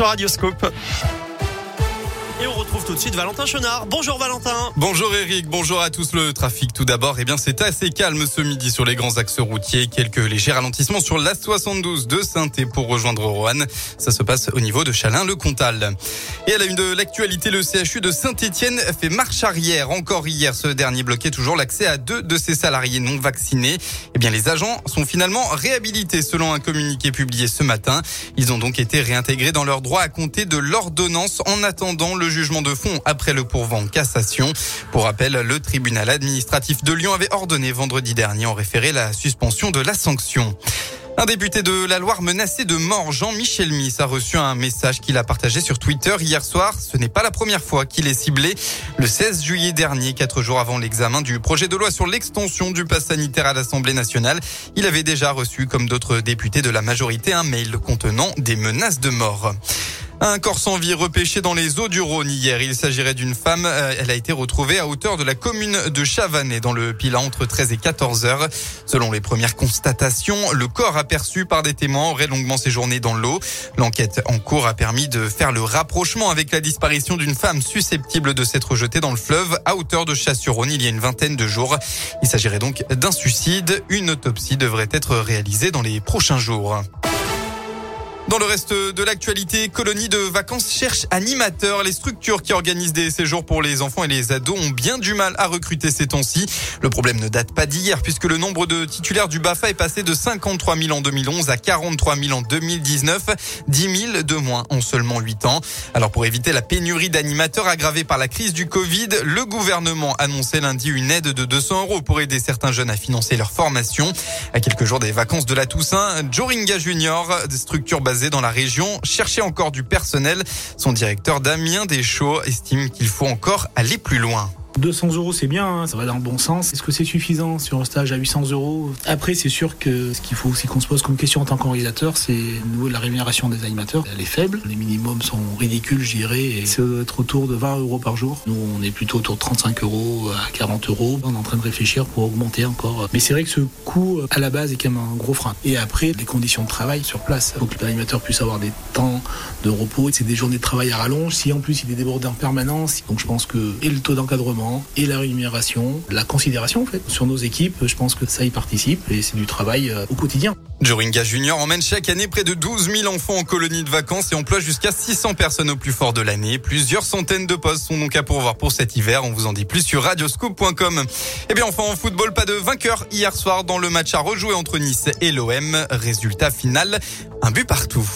sur Radioscope. Et on retrouve tout de suite Valentin Chenard. Bonjour Valentin. Bonjour Eric, bonjour à tous. Le trafic tout d'abord, eh bien c'est assez calme ce midi sur les grands axes routiers. Quelques légers ralentissements sur l'A72 de saint pour rejoindre Roanne. Ça se passe au niveau de Chalin-le-Comtal. Et à la une de l'actualité, le CHU de Saint-Etienne fait marche arrière. Encore hier, ce dernier bloquait toujours l'accès à deux de ses salariés non vaccinés. Eh bien les agents sont finalement réhabilités selon un communiqué publié ce matin. Ils ont donc été réintégrés dans leurs droits à compter de l'ordonnance en attendant le jugement de fond après le pourvent cassation. Pour rappel, le tribunal administratif de Lyon avait ordonné vendredi dernier en référé la suspension de la sanction. Un député de la Loire menacé de mort, Jean-Michel Miss, a reçu un message qu'il a partagé sur Twitter hier soir. Ce n'est pas la première fois qu'il est ciblé. Le 16 juillet dernier, quatre jours avant l'examen du projet de loi sur l'extension du pass sanitaire à l'Assemblée nationale, il avait déjà reçu, comme d'autres députés de la majorité, un mail contenant des menaces de mort. Un corps sans vie repêché dans les eaux du Rhône hier. Il s'agirait d'une femme. Euh, elle a été retrouvée à hauteur de la commune de Chavanais dans le Pilat entre 13 et 14 heures. Selon les premières constatations, le corps aperçu par des témoins aurait longuement séjourné dans l'eau. L'enquête en cours a permis de faire le rapprochement avec la disparition d'une femme susceptible de s'être jetée dans le fleuve à hauteur de Chasse-sur-Rhône il y a une vingtaine de jours. Il s'agirait donc d'un suicide. Une autopsie devrait être réalisée dans les prochains jours. Dans le reste de l'actualité, colonie de vacances cherche animateurs. Les structures qui organisent des séjours pour les enfants et les ados ont bien du mal à recruter ces temps-ci. Le problème ne date pas d'hier puisque le nombre de titulaires du BAFA est passé de 53 000 en 2011 à 43 000 en 2019. 10 000 de moins en seulement 8 ans. Alors pour éviter la pénurie d'animateurs aggravée par la crise du Covid, le gouvernement annonçait lundi une aide de 200 euros pour aider certains jeunes à financer leur formation. À quelques jours des vacances de la Toussaint, Joringa Junior, des basées dans la région, cherchait encore du personnel. Son directeur Damien Deschaux estime qu'il faut encore aller plus loin. 200 euros, c'est bien, hein, ça va dans le bon sens. Est-ce que c'est suffisant sur un stage à 800 euros? Après, c'est sûr que ce qu'il faut aussi qu'on se pose comme question en tant qu'organisateur, c'est niveau de la rémunération des animateurs. Elle est faible, les minimums sont ridicules, je dirais, et ça doit être autour de 20 euros par jour. Nous, on est plutôt autour de 35 euros à 40 euros. On est en train de réfléchir pour augmenter encore. Mais c'est vrai que ce coût, à la base, est quand même un gros frein. Et après, les conditions de travail sur place. Il faut que l'animateur puisse avoir des temps de repos. C'est des journées de travail à rallonge. Si en plus il est débordé en permanence, donc je pense que et le taux d'encadrement et la rémunération, la considération en fait sur nos équipes. Je pense que ça y participe et c'est du travail euh, au quotidien. Joringa Junior emmène chaque année près de 12 000 enfants en colonie de vacances et emploie jusqu'à 600 personnes au plus fort de l'année. Plusieurs centaines de postes sont donc à pourvoir pour cet hiver. On vous en dit plus sur radioscoop.com. Et eh bien enfin en football, pas de vainqueur hier soir dans le match à rejouer entre Nice et l'OM. Résultat final, un but partout.